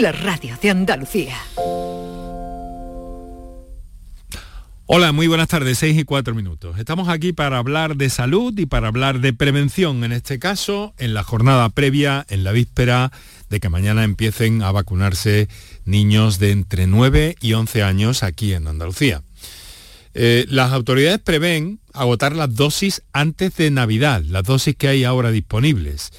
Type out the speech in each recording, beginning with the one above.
la radio de Andalucía. Hola, muy buenas tardes, 6 y 4 minutos. Estamos aquí para hablar de salud y para hablar de prevención, en este caso, en la jornada previa, en la víspera de que mañana empiecen a vacunarse niños de entre 9 y 11 años aquí en Andalucía. Eh, las autoridades prevén agotar las dosis antes de Navidad, las dosis que hay ahora disponibles.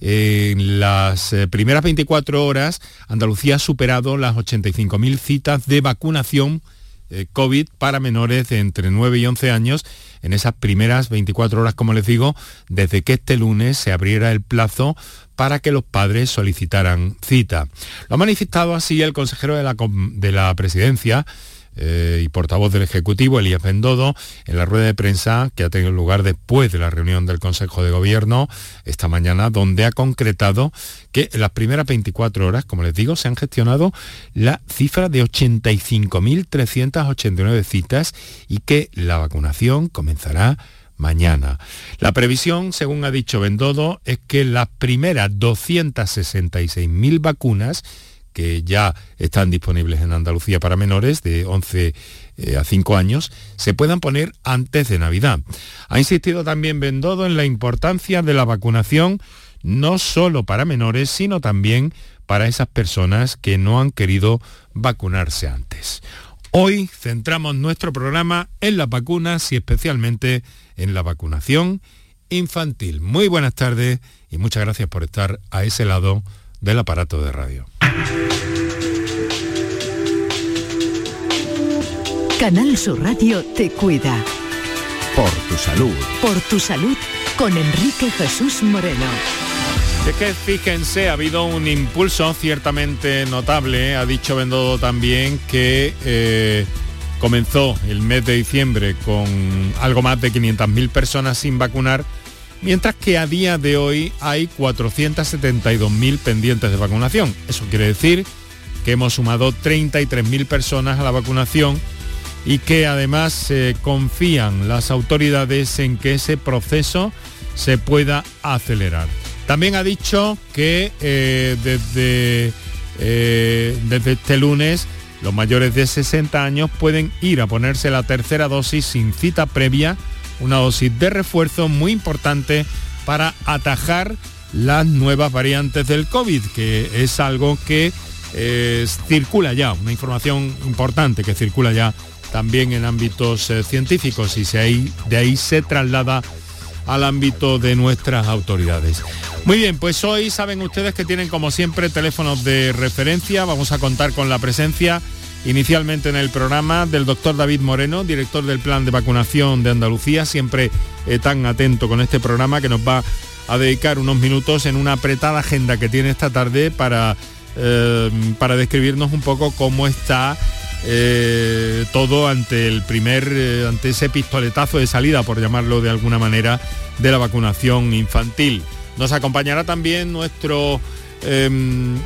En las eh, primeras 24 horas, Andalucía ha superado las 85.000 citas de vacunación eh, COVID para menores de entre 9 y 11 años en esas primeras 24 horas, como les digo, desde que este lunes se abriera el plazo para que los padres solicitaran cita. Lo ha manifestado así el consejero de la, de la presidencia, eh, y portavoz del Ejecutivo, Elías Bendodo, en la rueda de prensa que ha tenido lugar después de la reunión del Consejo de Gobierno esta mañana, donde ha concretado que en las primeras 24 horas, como les digo, se han gestionado la cifra de 85.389 citas y que la vacunación comenzará mañana. La previsión, según ha dicho Bendodo, es que las primeras 266.000 vacunas que ya están disponibles en Andalucía para menores de 11 eh, a 5 años, se puedan poner antes de Navidad. Ha insistido también Bendodo en la importancia de la vacunación no solo para menores, sino también para esas personas que no han querido vacunarse antes. Hoy centramos nuestro programa en las vacunas y especialmente en la vacunación infantil. Muy buenas tardes y muchas gracias por estar a ese lado del aparato de radio. Canal Sur Radio te cuida. Por tu salud. Por tu salud con Enrique Jesús Moreno. Es que fíjense, ha habido un impulso ciertamente notable, ha dicho Bendodo también que eh, comenzó el mes de diciembre con algo más de 500.000 personas sin vacunar mientras que a día de hoy hay 472.000 pendientes de vacunación. Eso quiere decir que hemos sumado 33.000 personas a la vacunación y que además confían las autoridades en que ese proceso se pueda acelerar. También ha dicho que eh, desde, eh, desde este lunes los mayores de 60 años pueden ir a ponerse la tercera dosis sin cita previa una dosis de refuerzo muy importante para atajar las nuevas variantes del COVID, que es algo que eh, circula ya, una información importante que circula ya también en ámbitos eh, científicos y de ahí se traslada al ámbito de nuestras autoridades. Muy bien, pues hoy saben ustedes que tienen como siempre teléfonos de referencia, vamos a contar con la presencia inicialmente en el programa del doctor David Moreno, director del Plan de Vacunación de Andalucía, siempre eh, tan atento con este programa que nos va a dedicar unos minutos en una apretada agenda que tiene esta tarde para, eh, para describirnos un poco cómo está eh, todo ante el primer, ante ese pistoletazo de salida, por llamarlo de alguna manera, de la vacunación infantil. Nos acompañará también nuestro em,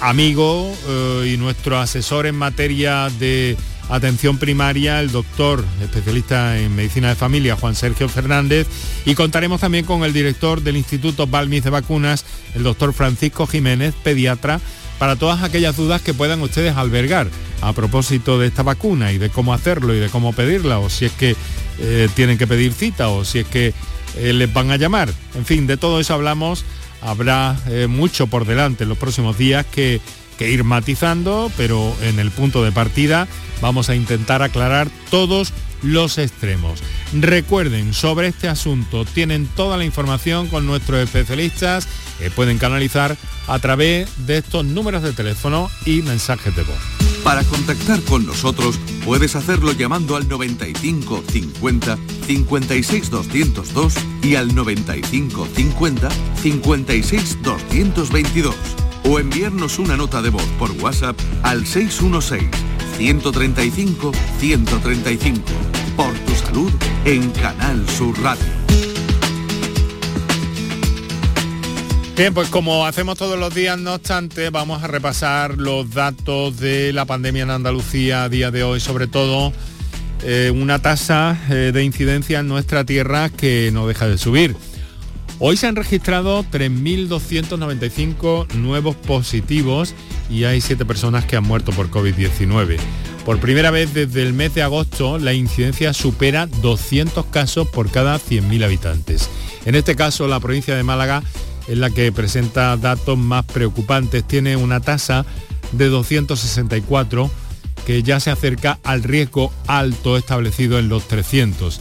amigo eh, y nuestro asesor en materia de atención primaria, el doctor especialista en medicina de familia, Juan Sergio Fernández, y contaremos también con el director del Instituto Balmis de Vacunas, el doctor Francisco Jiménez, pediatra, para todas aquellas dudas que puedan ustedes albergar a propósito de esta vacuna y de cómo hacerlo y de cómo pedirla, o si es que eh, tienen que pedir cita, o si es que eh, les van a llamar. En fin, de todo eso hablamos habrá eh, mucho por delante en los próximos días que, que ir matizando, pero en el punto de partida vamos a intentar aclarar todos los extremos. Recuerden, sobre este asunto tienen toda la información con nuestros especialistas que pueden canalizar a través de estos números de teléfono y mensajes de voz. Para contactar con nosotros puedes hacerlo llamando al 95 50 56 202 y al 95 50 56 222 o enviarnos una nota de voz por WhatsApp al 616 135 135 por tu salud en Canal Sur Radio. Bien, pues como hacemos todos los días, no obstante, vamos a repasar los datos de la pandemia en Andalucía a día de hoy, sobre todo eh, una tasa eh, de incidencia en nuestra tierra que no deja de subir. Hoy se han registrado 3.295 nuevos positivos y hay siete personas que han muerto por COVID-19. Por primera vez desde el mes de agosto, la incidencia supera 200 casos por cada 100.000 habitantes. En este caso, la provincia de Málaga es la que presenta datos más preocupantes. Tiene una tasa de 264 que ya se acerca al riesgo alto establecido en los 300.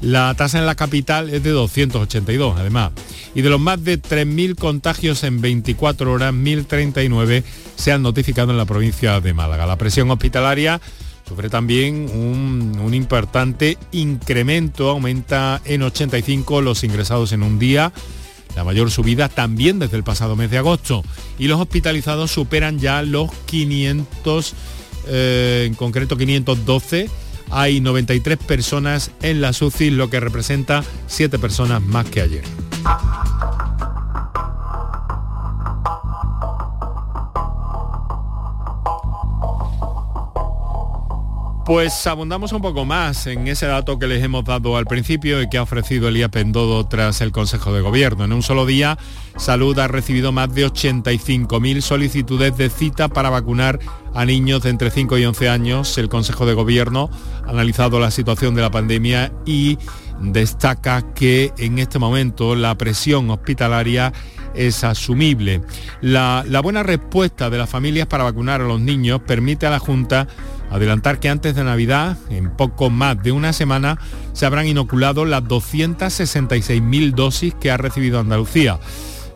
La tasa en la capital es de 282, además. Y de los más de 3.000 contagios en 24 horas, 1.039 se han notificado en la provincia de Málaga. La presión hospitalaria sufre también un, importante incremento, aumenta en 85 los ingresados en un día, la mayor subida también desde el pasado mes de agosto. Y los hospitalizados superan ya los 500, eh, en concreto 512 hay 93 personas en la SUCI, lo que representa 7 personas más que ayer. Pues abundamos un poco más en ese dato que les hemos dado al principio y que ha ofrecido Elías Pendodo tras el Consejo de Gobierno. En un solo día, Salud ha recibido más de 85.000 solicitudes de cita para vacunar a niños de entre 5 y 11 años. El Consejo de Gobierno ha analizado la situación de la pandemia y destaca que en este momento la presión hospitalaria es asumible. La, la buena respuesta de las familias para vacunar a los niños permite a la Junta Adelantar que antes de Navidad, en poco más de una semana, se habrán inoculado las 266.000 dosis que ha recibido Andalucía.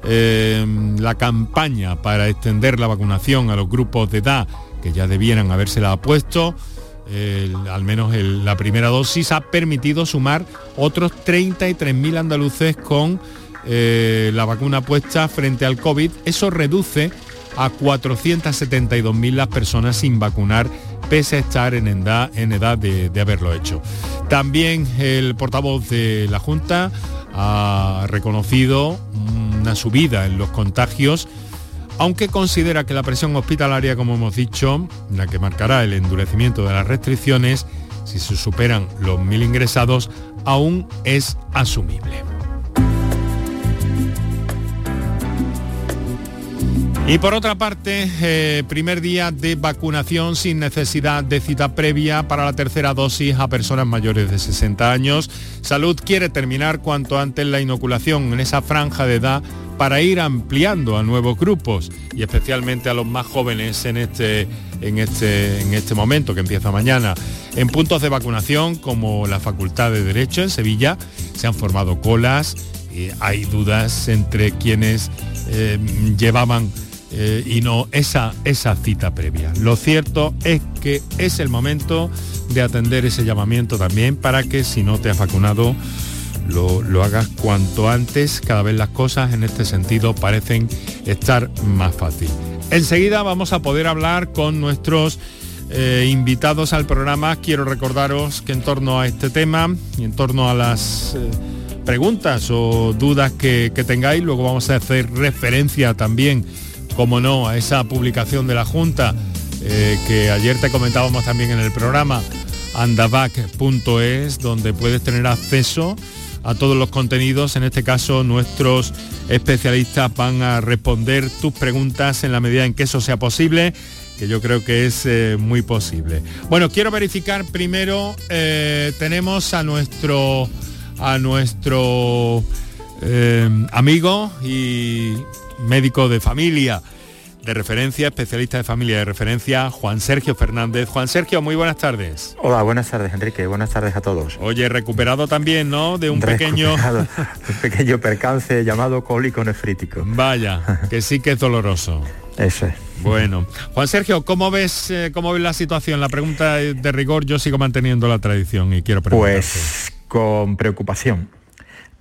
Eh, la campaña para extender la vacunación a los grupos de edad que ya debieran habérsela puesto, al menos la primera dosis, ha permitido sumar otros 33.000 andaluces con eh, la vacuna puesta frente al COVID. Eso reduce a 472.000 las personas sin vacunar pese a estar en edad, de, de haberlo hecho. También el portavoz de la Junta ha reconocido una subida en los contagios, aunque considera que la presión hospitalaria, como hemos dicho, la que marcará el endurecimiento de las restricciones, si se superan los mil ingresados, aún es asumible. Y por otra parte, eh, primer día de vacunación sin necesidad de cita previa para la tercera dosis a personas mayores de 60 años. Salud quiere terminar cuanto antes la inoculación en esa franja de edad para ir ampliando a nuevos grupos y especialmente a los más jóvenes en este, en este, en este momento que empieza mañana. En puntos de vacunación como la Facultad de Derecho en Sevilla se han formado colas, hay dudas entre quienes eh, llevaban eh, y no esa, esa cita previa. Lo cierto es que es el momento de atender ese llamamiento también para que si no te has vacunado lo, hagas cuanto antes. Cada vez las cosas en este sentido parecen estar más fácil. Enseguida vamos a poder hablar con nuestros eh, invitados al programa. Quiero recordaros que en torno a este tema y en torno a las... Eh, preguntas o dudas que tengáis, luego vamos a hacer referencia también como no, a esa publicación de la Junta eh, que ayer te comentábamos también en el programa, andabac.es, donde puedes tener acceso a todos los contenidos. En este caso, nuestros especialistas van a responder tus preguntas en la medida en que eso sea posible que yo creo que es eh, muy posible. Bueno, quiero verificar primero, eh, tenemos a nuestro, a nuestro amigo y médico de familia de referencia, especialista de familia de referencia, Juan Sergio Fernández. Juan Sergio, muy buenas tardes. Hola, buenas tardes, Enrique. Buenas tardes a todos. Oye, recuperado también, ¿no? De un pequeño... un pequeño percance llamado cólico nefrítico. Vaya, que sí que es doloroso. Eso es. Bueno, Juan Sergio, ¿cómo ves, eh, ¿cómo ves la situación? La pregunta de rigor, yo sigo manteniendo la tradición y quiero preguntarte. Pues con preocupación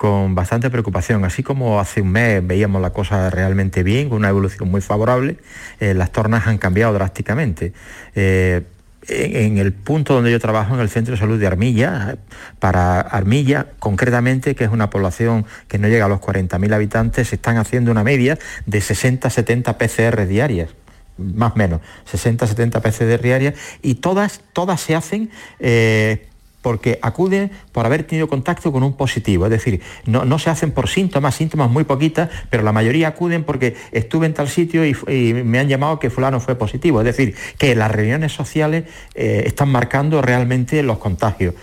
con bastante preocupación. Así como hace un mes veíamos la cosa realmente bien, con una evolución muy favorable, eh, las tornas han cambiado drásticamente. Eh, en, el punto donde yo trabajo, en el Centro de Salud de Armilla, para Armilla concretamente, que es una población que no llega a los 40.000 habitantes, se están haciendo una media de 60-70 PCR diarias más o menos, 60-70 PCR diarias, y todas, todas se hacen eh, porque acuden por haber tenido contacto con un positivo. Es decir, no, se hacen por síntomas, síntomas muy poquitas, pero la mayoría acuden porque estuve en tal sitio y, me han llamado que fulano fue positivo. Es decir, que las reuniones sociales eh, están marcando realmente los contagios.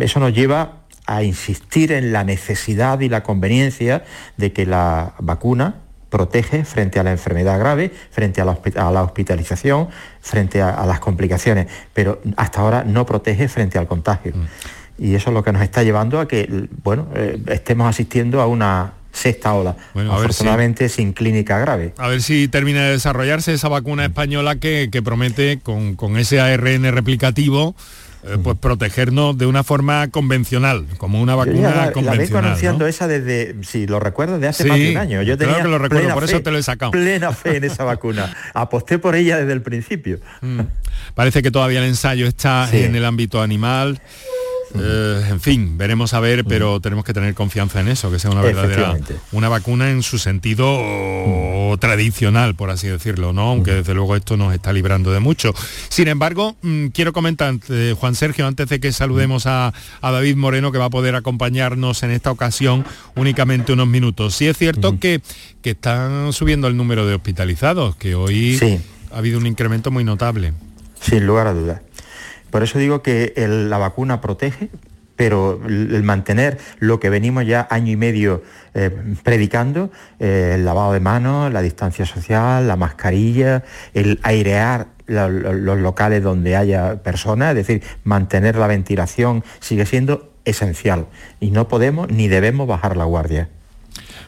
Eso nos lleva a insistir en la necesidad y la conveniencia de que la vacuna protege frente a la enfermedad grave, frente a la, hospitalización, frente a, las complicaciones, pero hasta ahora no protege frente al contagio. Mm. Y eso es lo que nos está llevando a que, bueno, eh, estemos asistiendo a una sexta ola, afortunadamente sin clínica grave. A ver si termina de desarrollarse esa vacuna española que, promete con, con ese ARN replicativo eh, pues protegernos de una forma convencional, como una vacuna la, convencional. La vengo esa desde, si lo recuerdo, de hace más de un año. Yo tenía que lo recuerdo, por eso te lo he sacado. Plena fe en esa vacuna. Aposté por ella desde el principio. Mm. Parece que todavía el ensayo está en el ámbito animal. Eh, en fin, veremos a ver, pero tenemos que tener confianza en eso, que sea una verdadera una vacuna en su sentido tradicional, por así decirlo, ¿no? Aunque desde luego esto nos está librando de mucho. Sin embargo, mm, quiero comentar, eh, Juan Sergio, antes de que saludemos a, David Moreno, que va a poder acompañarnos en esta ocasión únicamente unos minutos. Sí es cierto que, que están subiendo el número de hospitalizados, que hoy ha habido un incremento muy notable. Sin lugar a dudas. Por eso digo que la vacuna protege, pero el mantener lo que venimos ya año y medio eh, predicando, eh, el lavado de manos, la distancia social, la mascarilla, el airear los locales donde haya personas, es decir, mantener la ventilación sigue siendo esencial y no podemos ni debemos bajar la guardia.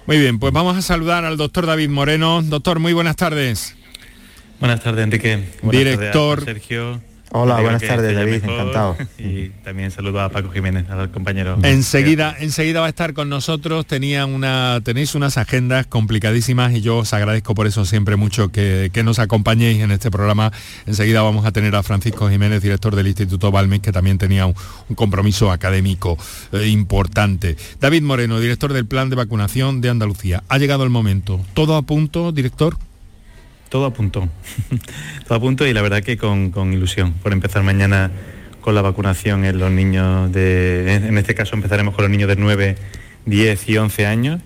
Muy bien, pues vamos a saludar al doctor David Moreno. Doctor, muy buenas tardes. Buenas tardes, Enrique. Director. Sergio. Hola, buenas tardes David, encantado. Y también saludo a Paco Jiménez, al compañero. Enseguida, enseguida va a estar con nosotros. Tenía una, tenéis unas agendas complicadísimas y yo os agradezco por eso siempre mucho que, nos acompañéis en este programa. Enseguida vamos a tener a Francisco Jiménez, director del Instituto Balmes, que también tenía un, compromiso académico eh, importante. David Moreno, director del Plan de Vacunación de Andalucía. Ha llegado el momento. ¿Todo a punto, director? Todo a punto. todo a punto y la verdad que con, ilusión por empezar mañana con la vacunación en los niños de, en este caso empezaremos con los niños de 9, 10 y 11 años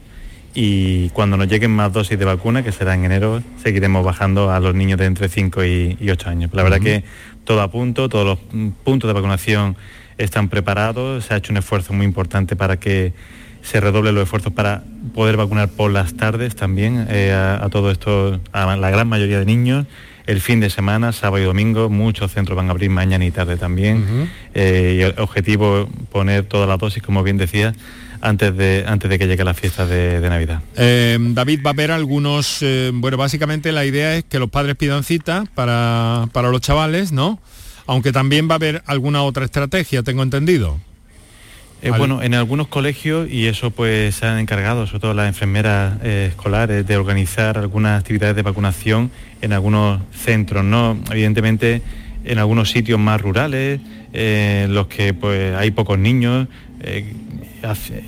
y cuando nos lleguen más dosis de vacuna, que será en enero, seguiremos bajando a los niños de entre 5 y, 8 años. La verdad que todo a punto, todos los puntos de vacunación están preparados, se ha hecho un esfuerzo muy importante para que se redoble los esfuerzos para poder vacunar por las tardes también eh, a, todo esto, a la gran mayoría de niños. El fin de semana, sábado y domingo, muchos centros van a abrir mañana y tarde también. Eh, y el objetivo poner toda la dosis, como bien decía, antes de, antes de que llegue la fiesta de, Navidad. Eh, David, va a haber algunos, bueno, básicamente la idea es que los padres pidan cita para, para los chavales, ¿no? Aunque también va a haber alguna otra estrategia, tengo entendido. Eh, bueno, en algunos colegios, y eso pues se han encargado, sobre todo las enfermeras eh, escolares, de organizar algunas actividades de vacunación en algunos centros, ¿no? Evidentemente en algunos sitios más rurales, eh, en los que pues hay pocos niños,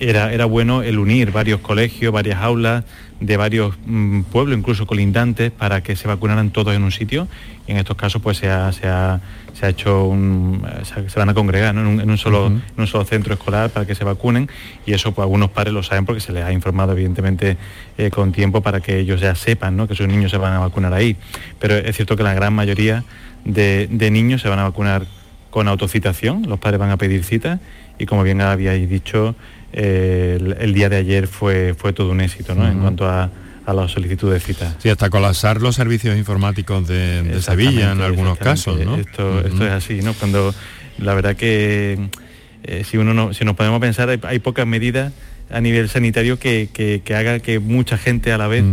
era, era bueno el unir varios colegios, varias aulas de varios mm, pueblos, incluso colindantes, para que se vacunaran todos en un sitio. Y en estos casos pues se ha, se ha, hecho un, se, van a congregar en, un, solo, en un solo centro escolar para que se vacunen y eso pues algunos padres lo saben porque se les ha informado evidentemente eh, con tiempo para que ellos ya sepan ¿no? que sus niños se van a vacunar ahí. Pero es cierto que la gran mayoría de, niños se van a vacunar con autocitación, los padres van a pedir cita y como bien habíais dicho, el, día de ayer fue, fue todo un éxito ¿no? en cuanto a, a la solicitud de cita. Sí, hasta colapsar los servicios informáticos de, Sevilla en algunos casos, ¿no? Esto, esto es así, ¿no? Cuando la verdad que eh, si uno no, si nos podemos pensar, hay, pocas medidas a nivel sanitario que, que, haga que mucha gente a la vez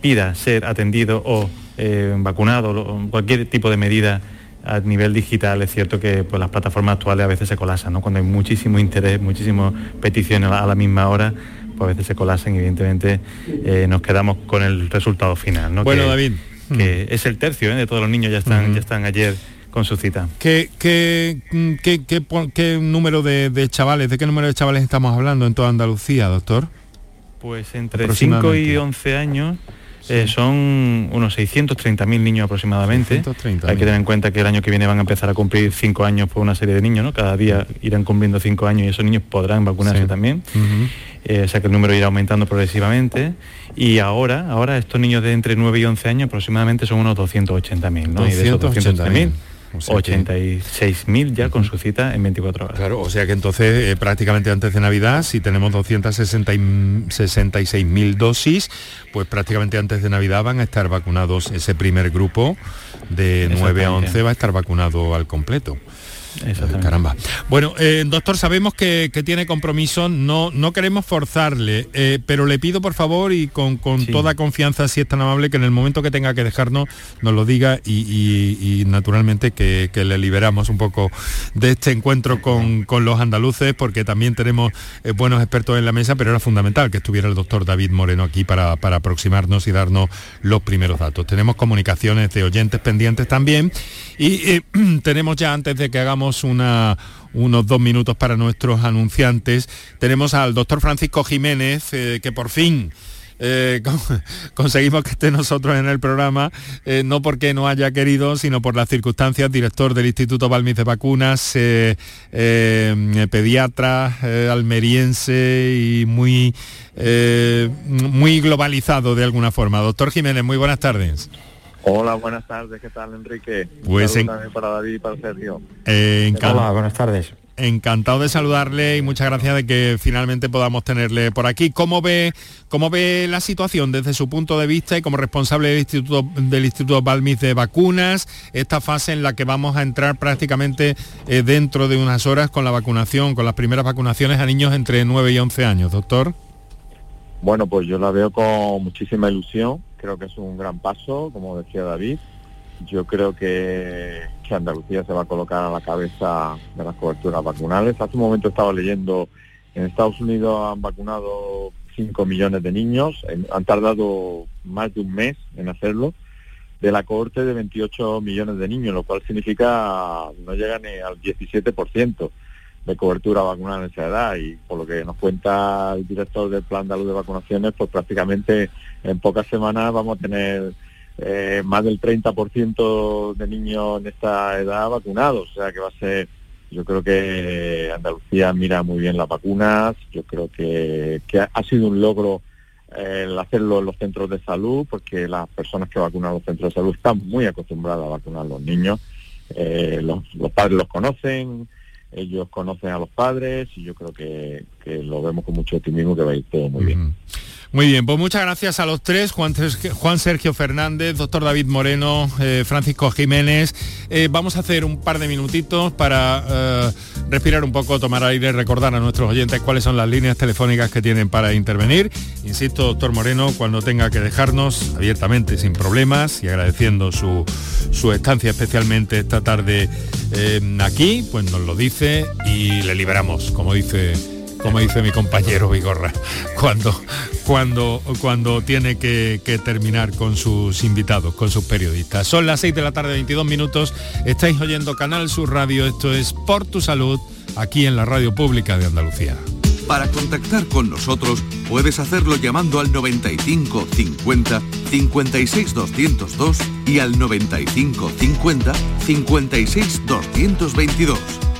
pida ser atendido o eh, vacunado, o cualquier tipo de medida a nivel digital es cierto que pues, las plataformas actuales a veces se colasan, ¿no? Cuando hay muchísimo interés, muchísimas peticiones a la, misma hora, pues a veces se colasan y evidentemente eh, nos quedamos con el resultado final. ¿no? Bueno, David. Que mm. es el tercio ¿eh? de todos los niños ya están, ya están ayer con su cita. ¿Qué, qué, qué, qué número de, chavales, de qué número de chavales estamos hablando en toda Andalucía, doctor? Pues entre 5 y 11 años Eh, son unos 630.000 niños aproximadamente. Hay que tener en cuenta que el año que viene van a empezar a cumplir cinco años por una serie de niños, ¿no? Cada día irán cumpliendo cinco años y esos niños podrán vacunarse también. Eh, o sea que el número irá aumentando progresivamente. Y ahora, ahora estos niños de entre 9 y 11 años aproximadamente son unos 280.000, ¿no? y de esos 280.000 86.000 ya con su cita en 24 horas. Claro, o sea que entonces eh, prácticamente antes de Navidad, si tenemos 266.000 dosis, pues prácticamente antes de Navidad van a estar vacunados ese primer grupo de 9 a 11 va a estar vacunado al completo. Caramba. Bueno, eh, doctor, sabemos que, tiene compromiso, no, no queremos forzarle, eh, pero le pido por favor y con, toda confianza, si es tan amable, que en el momento que tenga que dejarnos nos lo diga y, naturalmente que, le liberamos un poco de este encuentro con, los andaluces, porque también tenemos eh, buenos expertos en la mesa, pero era fundamental que estuviera el doctor David Moreno aquí para, para aproximarnos y darnos los primeros datos. Tenemos comunicaciones de oyentes pendientes también y tenemos ya antes de que hagamos unos dos minutos para nuestros anunciantes. Tenemos al doctor Francisco Jiménez, eh, que por fin eh, conseguimos que esté nosotros en el programa, eh, no porque no haya querido, sino por las circunstancias, director del Instituto Balmis de Vacunas, pediatra, almeriense y muy, muy globalizado de alguna forma. Doctor Jiménez, muy buenas tardes. Hola, buenas tardes, ¿qué tal Enrique? Pues también para David y para Sergio. Eh, Hola, buenas tardes. Encantado de saludarle y muchas gracias de que finalmente podamos tenerle por aquí. ¿Cómo ve, cómo ve la situación desde su punto de vista y como responsable del Instituto, del Instituto Balmis de Vacunas, esta fase en la que vamos a entrar prácticamente eh, dentro de unas horas con la vacunación, con las primeras vacunaciones a niños entre 9 y 11 años, doctor? Bueno, pues yo la veo con muchísima ilusión creo que es un gran paso, como decía David. Yo creo que, Andalucía se va a colocar a la cabeza de las coberturas vacunales. Hace un momento estaba leyendo, en Estados Unidos han vacunado 5 millones de niños, han tardado más de un mes en hacerlo, de la cohorte de 28 millones de niños, lo cual significa no llega ni al 17% de cobertura vacunal en esa edad y por lo que nos cuenta el director del plan de salud de vacunaciones, pues prácticamente en pocas semanas vamos a tener eh, más del 30% de niños en esta edad vacunados, o sea que va a ser, yo creo que Andalucía mira muy bien las vacunas, yo creo que, ha sido un logro eh, el hacerlo en los centros de salud, porque las personas que vacunan los centros de salud están muy acostumbradas a vacunar a los niños, eh, los, los padres los conocen, ellos conocen a los padres y yo creo que, lo vemos con mucho optimismo que va a ir todo muy bien. Muy bien, pues muchas gracias a los tres, Juan, Sergio Fernández, doctor David Moreno, eh, Francisco Jiménez. Eh, vamos a hacer un par de minutitos para eh, respirar un poco, tomar aire, recordar a nuestros oyentes cuáles son las líneas telefónicas que tienen para intervenir. Insisto, doctor Moreno, cuando tenga que dejarnos abiertamente, sin problemas y agradeciendo su, su estancia especialmente esta tarde aquí, pues nos lo dice y le liberamos, como dice como dice mi compañero Vigorra, cuando, cuando, cuando tiene que, terminar con sus invitados, con sus periodistas. Son las 6 de la tarde, 22 minutos. Estáis oyendo Canal Sur Radio. Esto es Por tu Salud, aquí en la Radio Pública de Andalucía. Para contactar con nosotros puedes hacerlo llamando al 95 50 56 202 y al 95 50 56 222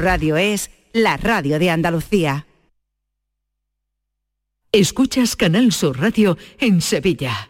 Radio es la radio de Andalucía. Escuchas Canal Sur Radio en Sevilla.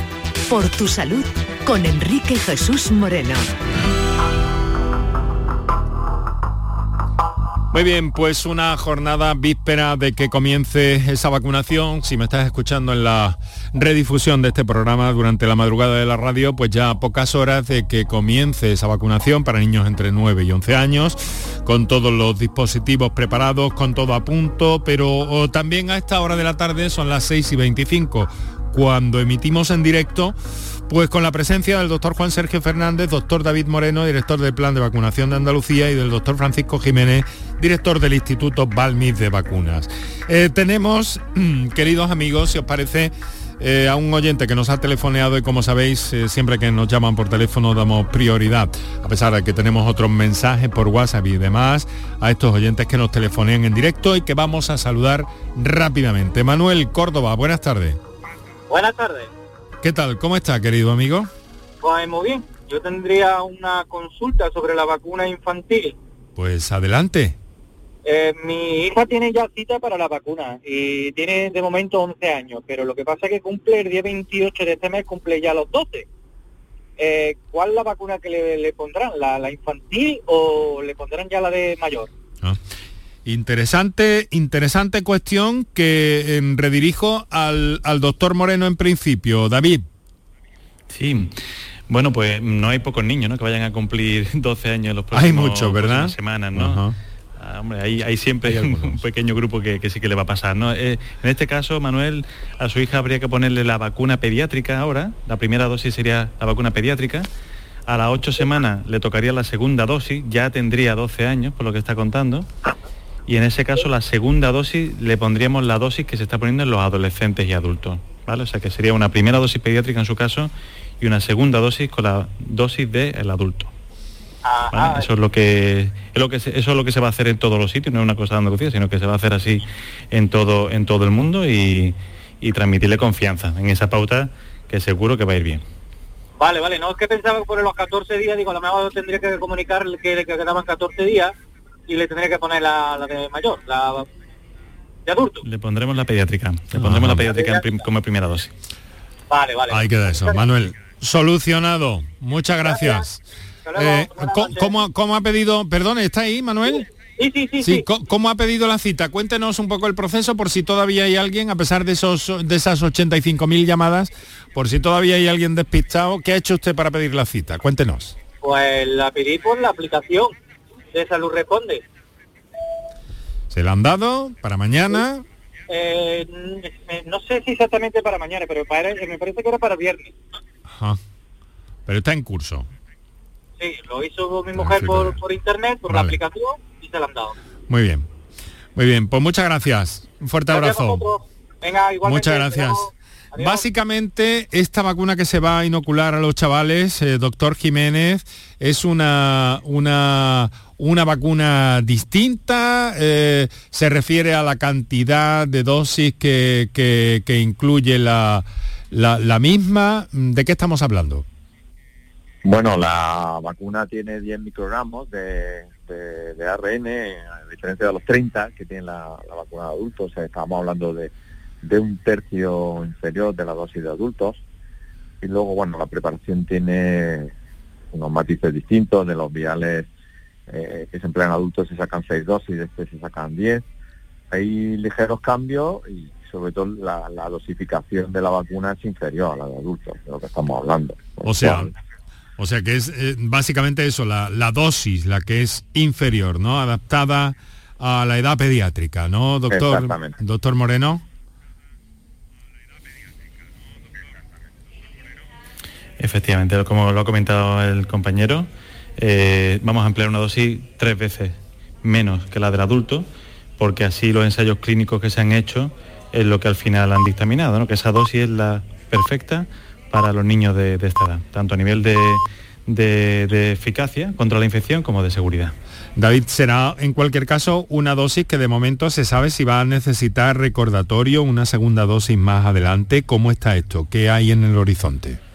Por tu salud con Enrique Jesús Moreno. Muy bien, pues una jornada víspera de que comience esa vacunación. Si me estás escuchando en la redifusión de este programa durante la madrugada de la radio, pues ya pocas horas de que comience esa vacunación para niños entre 9 y 11 años, con todos los dispositivos preparados, con todo a punto, pero también a esta hora de la tarde son las 6 y 25, cuando emitimos en directo pues con la presencia del doctor Juan Sergio Fernández, doctor David Moreno, director del Plan de Vacunación de Andalucía, y del doctor Francisco Jiménez, director del Instituto Balmis de Vacunas. Eh, tenemos, queridos amigos, si os parece, eh, a un oyente que nos ha telefoneado y como sabéis, eh, siempre que nos llaman por teléfono damos prioridad, a pesar de que tenemos otros mensajes por WhatsApp y demás, a estos oyentes que nos telefonean en directo y que vamos a saludar rápidamente. Manuel Córdoba, buenas tardes. Buenas tardes. ¿Qué tal? ¿Cómo está, querido amigo? Pues muy bien. Yo tendría una consulta sobre la vacuna infantil. Pues adelante. Eh, mi hija tiene ya cita para la vacuna y tiene de momento 11 años, pero lo que pasa es que cumple el día 28 de este mes, cumple ya los 12. Eh, ¿Cuál es la vacuna que le, pondrán? ¿La, infantil o le pondrán ya la de mayor? Ah. Interesante, interesante cuestión que em, redirijo al, doctor Moreno en principio. David. Sí. Bueno, pues no hay pocos niños ¿no? que vayan a cumplir 12 años en los próximos hay muchos, ¿verdad? semanas, ¿no? Ah, hombre, hay, siempre un pequeño grupo que, sí que le va a pasar. ¿no? Eh, en este caso, Manuel, a su hija habría que ponerle la vacuna pediátrica ahora. La primera dosis sería la vacuna pediátrica. A las ocho semanas le tocaría la segunda dosis, ya tendría 12 años, por lo que está contando y en ese caso la segunda dosis le pondríamos la dosis que se está poniendo en los adolescentes y adultos. ¿vale? O sea que sería una primera dosis pediátrica en su caso y una segunda dosis con la dosis del adulto. Eso es lo que, es lo que se, eso es lo que se va a hacer en todos los sitios, no es una cosa de Andalucía, sino que se va a hacer así en todo, en todo el mundo y, transmitirle confianza en esa pauta que seguro que va a ir bien. Vale, vale, no es que pensaba que por los 14 días, digo, a lo mejor tendría que comunicar que, que quedaban 14 días y le tendría que poner la, de mayor, la de adulto. Le pondremos la pediátrica, le pondremos la pediátrica como primera dosis. Vale, vale. Ahí queda eso. Manuel, solucionado. Muchas gracias. Eh, ¿cómo, ha pedido, perdón, está ahí, Manuel? Sí, sí, sí. sí, ¿Cómo ha pedido la cita? Cuéntenos un poco el proceso por si todavía hay alguien, a pesar de, esos, de esas 85.000 llamadas, por si todavía hay alguien despistado. ¿Qué ha hecho usted para pedir la cita? Cuéntenos. Pues la pedí por la aplicación de Salud Responde. ¿Se la han dado para mañana? Eh, no sé si exactamente para mañana, pero me parece que era para viernes. Ajá. Pero está en curso. Sí, lo hizo mi mujer por, internet, por la aplicación y se la han dado. Muy bien. Muy bien, pues muchas gracias. Un fuerte abrazo. Venga, Muchas gracias. Básicamente, esta vacuna que se va a inocular a los chavales, eh, doctor Jiménez, es una, una, una vacuna distinta, eh, se refiere a la cantidad de dosis que, que, incluye la, la, misma. ¿De qué estamos hablando? Bueno, la vacuna tiene 10 microgramos de, de, ARN, a diferencia de los 30 que tiene la, la vacuna de adultos. O sea, estamos hablando de de un tercio inferior de la dosis de adultos. Y luego, bueno, la preparación tiene unos matices distintos, de los viales eh, que se emplean adultos se sacan seis dosis, de este se sacan 10. Hay ligeros cambios y sobre todo la, dosificación de la vacuna es inferior a la de adultos, de lo que estamos hablando. O sea, o sea que es eh, básicamente eso, la, la, dosis, la que es inferior, ¿no? Adaptada a la edad pediátrica, ¿no, doctor? Doctor Moreno. Efectivamente, como lo ha comentado el compañero, eh, vamos a emplear una dosis tres veces menos que la del adulto, porque así los ensayos clínicos que se han hecho es lo que al final han dictaminado, que esa dosis es la perfecta para los niños de, esta edad, tanto a nivel de, eficacia contra la infección como de seguridad. David, será en cualquier caso una dosis que de momento se sabe si va a necesitar recordatorio, una segunda dosis más adelante. ¿Cómo está esto? ¿Qué hay en el horizonte?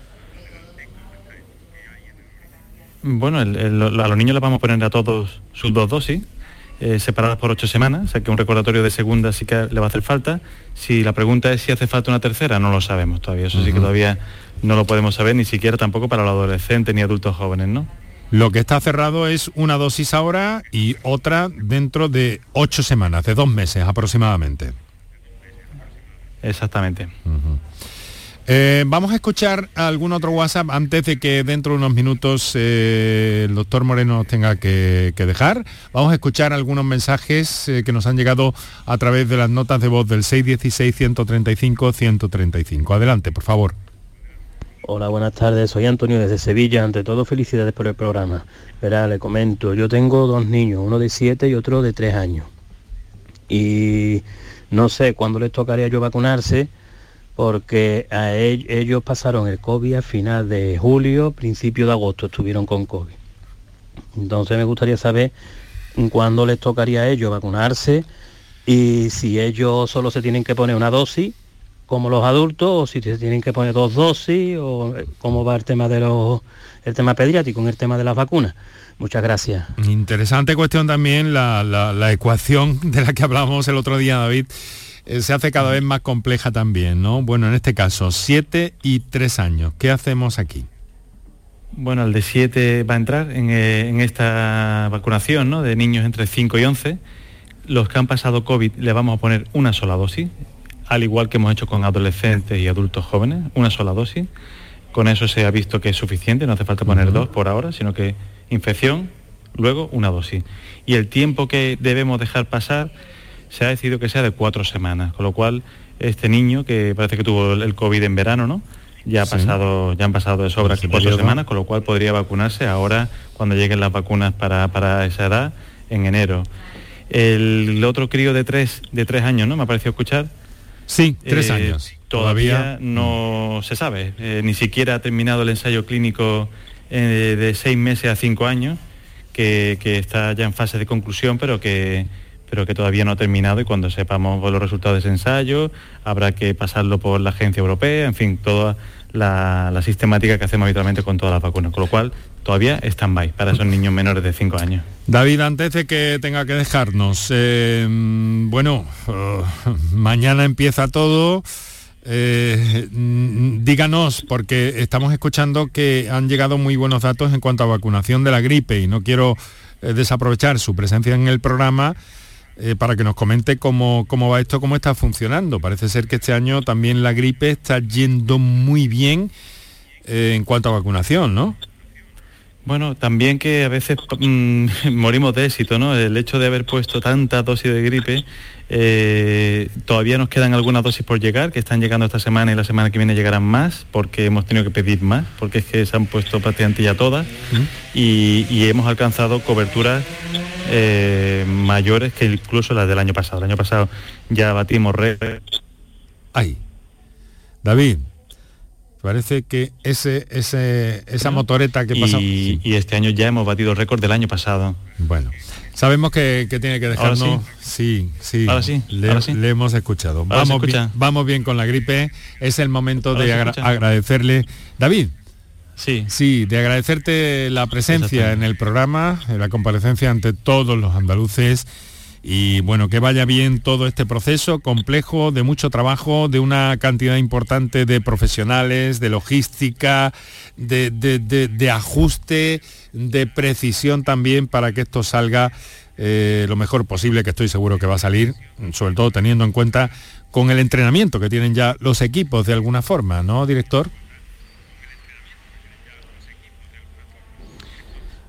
Bueno, a los niños les vamos a poner a todos sus dos dosis, eh, separadas por ocho semanas, o sea que un recordatorio de segunda sí que le va a hacer falta. Si la pregunta es si hace falta una tercera, no lo sabemos todavía, eso sí que todavía no lo podemos saber, ni siquiera tampoco para los adolescentes ni adultos jóvenes, ¿no? Lo que está cerrado es una dosis ahora y otra dentro de ocho semanas, de dos meses aproximadamente. Exactamente. Eh, vamos a escuchar algún otro WhatsApp antes de que dentro de unos minutos eh, el doctor Moreno tenga que, dejar. Vamos a escuchar algunos mensajes eh, que nos han llegado a través de las notas de voz del 616-135-135. Adelante, por favor. Hola, buenas tardes. Soy Antonio desde Sevilla. Ante todo, felicidades por el programa. Verá, le comento, yo tengo dos niños, uno de siete y otro de tres años. Y no sé cuándo les tocaría yo vacunarse porque a ellos pasaron el COVID a final de julio, principio de agosto estuvieron con COVID. Entonces me gustaría saber cuándo les tocaría a ellos vacunarse y si ellos solo se tienen que poner una dosis como los adultos o si se tienen que poner dos dosis o cómo va el tema de los el tema pediátrico en el tema de las vacunas. Muchas gracias. Interesante cuestión también la, la ecuación de la que hablamos el otro día, David eh, se hace cada vez más compleja también, ¿no? Bueno, en este caso, 7 y 3 años. ¿Qué hacemos aquí? Bueno, el de 7 va a entrar eh, en, esta vacunación ¿no? de niños entre 5 y 11. Los que han pasado COVID le vamos a poner una sola dosis, al igual que hemos hecho con adolescentes y adultos jóvenes, una sola dosis. Con eso se ha visto que es suficiente, no hace falta poner dos por ahora, sino que infección, luego una dosis. Y el tiempo que debemos dejar pasar se ha decidido que sea de cuatro semanas, con lo cual este niño que parece que tuvo el COVID en verano, ¿no? Ya, ha pasado, ya han pasado de sobra cuatro semanas, con lo cual podría vacunarse ahora cuando lleguen las vacunas para, esa edad en enero. El, otro crío de tres, de tres años, ¿no? Me ha parecido escuchar. Sí, tres eh, años. Todavía, no se sabe. Eh, ni siquiera ha terminado el ensayo clínico eh, de seis meses a cinco años, que, que, está ya en fase de conclusión, pero que, pero que todavía no ha terminado y cuando sepamos los resultados de ese ensayo habrá que pasarlo por la agencia europea, en fin, toda la, sistemática que hacemos habitualmente con todas las vacunas, con lo cual todavía están by para esos niños menores de 5 años. David, antes de que tenga que dejarnos, eh, bueno, oh, mañana empieza todo. Eh, díganos, porque estamos escuchando que han llegado muy buenos datos en cuanto a vacunación de la gripe y no quiero eh, desaprovechar su presencia en el programa eh, para que nos comente cómo, cómo va esto, cómo está funcionando. Parece ser que este año también la gripe está yendo muy bien eh, en cuanto a vacunación, ¿no? Bueno, también que a veces mm, morimos de éxito, ¿no? El hecho de haber puesto tanta dosis de gripe, eh, todavía nos quedan algunas dosis por llegar, que están llegando esta semana y la semana que viene llegarán más, porque hemos tenido que pedir más, porque es que se han puesto prácticamente ya todas, y, y, hemos alcanzado coberturas eh, mayores que incluso las del año pasado. El año pasado ya batimos Ay. David, parece que ese, ese, esa motoreta que pasó... Y, y este año ya hemos batido el récord del año pasado. Bueno, sabemos que, que tiene que dejarnos... sí? sí, sí. Ahora sí, Le, ahora sí. le hemos escuchado. Ahora Vamos bien, vamos bien con la gripe. Es el momento Ahora de agra- agradecerle. David, Sí. Sí, de agradecerte la presencia en el programa, en la comparecencia ante todos los andaluces y bueno, que vaya bien todo este proceso complejo, de mucho trabajo, de una cantidad importante de profesionales, de logística, de, de- de- ajuste, de precisión también para que esto salga eh, lo mejor posible, que estoy seguro que va a salir, sobre todo teniendo en cuenta con el entrenamiento que tienen ya los equipos de alguna forma, ¿no, director?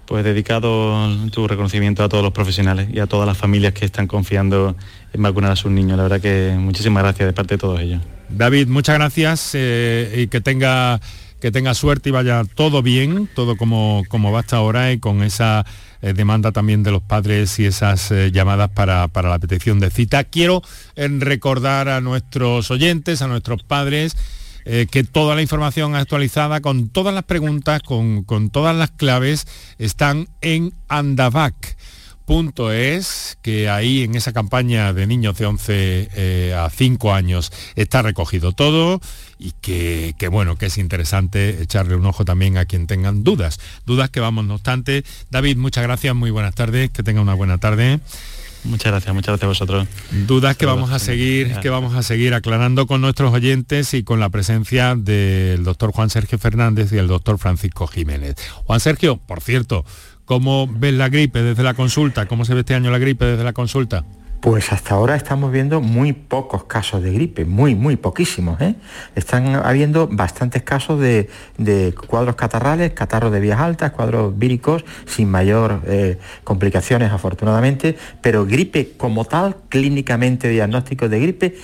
Pues dedicado tu reconocimiento a todos los profesionales y a todas las familias que están confiando en vacunar a sus niños. La verdad que muchísimas gracias de parte de todos ellos. David, muchas gracias eh, y que tenga que tenga suerte y vaya todo bien, todo como, como va hasta ahora y con esa eh, demanda también de los padres y esas eh, llamadas para, para la petición de cita. Quiero recordar a nuestros oyentes, a nuestros padres, eh, que toda la información actualizada con todas las preguntas, con, con todas las claves, están en Andavac punto es que ahí en esa campaña de niños de 11 eh, a 5 años está recogido todo y que, que, bueno, que es interesante echarle un ojo también a quien tengan dudas. Dudas que vamos, no obstante. David, muchas gracias, muy buenas tardes, que tenga una buena tarde. Muchas gracias, muchas gracias a vosotros. Dudas que vamos a seguir, que vamos a seguir aclarando con nuestros oyentes y con la presencia del doctor Juan Sergio Fernández y el doctor Francisco Jiménez. Juan Sergio, por cierto, ¿cómo ves la gripe desde la consulta? ¿Cómo se ve este año la gripe desde la consulta? Pues hasta ahora estamos viendo muy pocos casos de gripe, muy, muy poquísimos. ¿eh? Están habiendo bastantes casos de, de cuadros catarrales, catarros de vías altas, cuadros víricos, sin mayor eh, complicaciones afortunadamente, pero gripe como tal, clínicamente diagnóstico de gripe,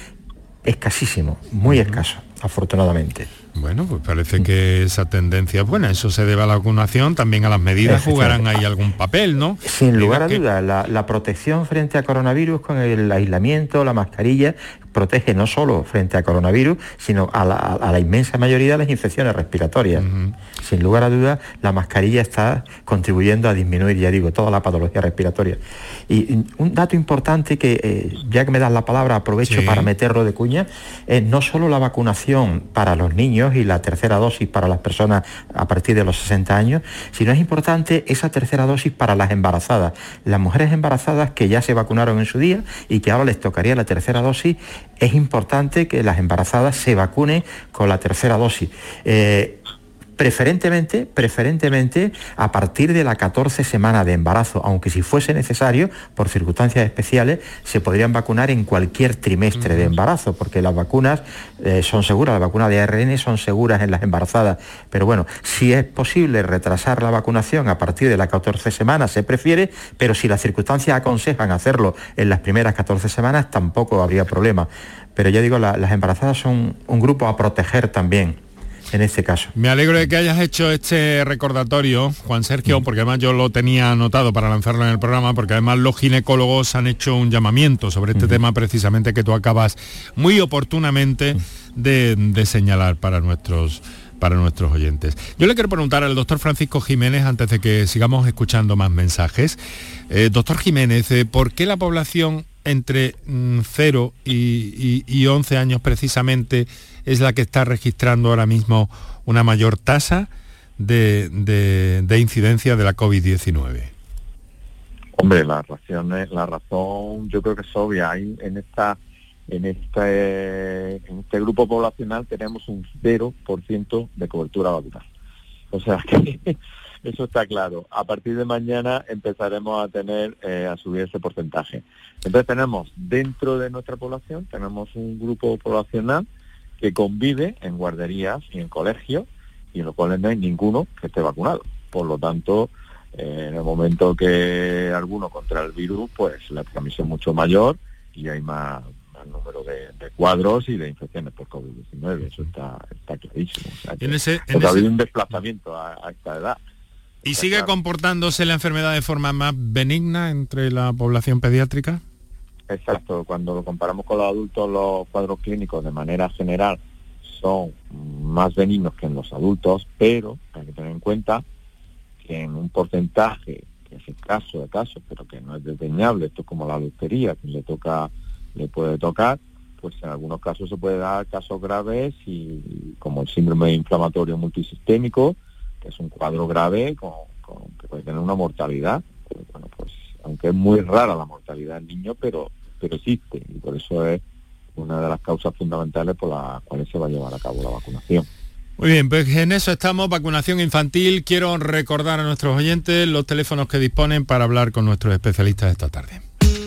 escasísimo, muy escaso, afortunadamente. Bueno, pues parece que esa tendencia es buena. Eso se debe a la vacunación, también a las medidas jugarán ahí algún papel, ¿no? Sin lugar a que- dudas, la, la protección frente a coronavirus con el aislamiento, la mascarilla, protege no solo frente a coronavirus, sino a la, a la inmensa mayoría de las infecciones respiratorias. Sin lugar a dudas, la mascarilla está contribuyendo a disminuir, ya digo, toda la patología respiratoria. Y un dato importante que, eh, ya que me das la palabra, aprovecho Sí. para meterlo de cuña, es no solo la vacunación para los niños y la tercera dosis para las personas a partir de los 60 años, sino es importante esa tercera dosis para las embarazadas. Las mujeres embarazadas que ya se vacunaron en su día y que ahora les tocaría la tercera dosis, es importante que las embarazadas se vacunen con la tercera dosis. Eh, Preferentemente, preferentemente a partir de la 14 semana de embarazo, aunque si fuese necesario, por circunstancias especiales, se podrían vacunar en cualquier trimestre de embarazo, porque las vacunas eh, son seguras, las vacunas de ARN son seguras en las embarazadas. Pero bueno, si es posible retrasar la vacunación a partir de la 14 semanas, se prefiere, pero si las circunstancias aconsejan hacerlo en las primeras 14 semanas, tampoco habría problema. Pero ya digo, la- las embarazadas son un grupo a proteger también en este caso. Me alegro de que hayas hecho este recordatorio, Juan Sergio, porque además yo lo tenía anotado para lanzarlo en el programa, porque además los ginecólogos han hecho un llamamiento sobre este tema precisamente que tú acabas muy oportunamente de, de señalar para nuestros para nuestros oyentes. Yo le quiero preguntar al doctor Francisco Jiménez, antes de que sigamos escuchando más mensajes. Eh, doctor Jiménez, eh, ¿por qué la población entre mm, 0 y, y- y 11 años precisamente es la que está registrando ahora mismo una mayor tasa de, de- de incidencia de la COVID-19? Hombre, la razón, es- la razón yo creo que es obvia. En esta en este en este grupo poblacional tenemos un 0% de cobertura vacunal. O sea que eso está claro. A partir de mañana empezaremos a tener eh, a subir ese porcentaje. Entonces tenemos dentro de nuestra población tenemos un grupo poblacional que convive en guarderías y en colegios y en los cuales no hay ninguno que esté vacunado. Por lo tanto, eh, en el momento que alguno contra el virus, pues la transmisión es mucho mayor y hay más, más número de, de cuadros y de infecciones por COVID-19. Eso está, está clarísimo. O sea, que- En ese- en porque ha habido un desplazamiento a, a esta edad. ¿Y sigue comportándose la enfermedad de forma más benigna entre la población pediátrica? Exacto, cuando lo comparamos con los adultos, los cuadros clínicos de manera general son más benignos que en los adultos, pero hay que tener en cuenta que en un porcentaje, que es el caso de casos, pero que no es desdeñable, esto es como la lotería, que le toca, le puede tocar, pues en algunos casos se puede dar casos graves y como el síndrome inflamatorio multisistémico, es un cuadro grave con, que puede tener una mortalidad. bueno, pues aunque es muy rara la mortalidad del niño, pero, pero existe y por eso es una de las causas fundamentales por las cuales se va a llevar a cabo la vacunación. Muy bien, pues en eso estamos, vacunación infantil. Quiero recordar a nuestros oyentes los teléfonos que disponen para hablar con nuestros especialistas esta tarde.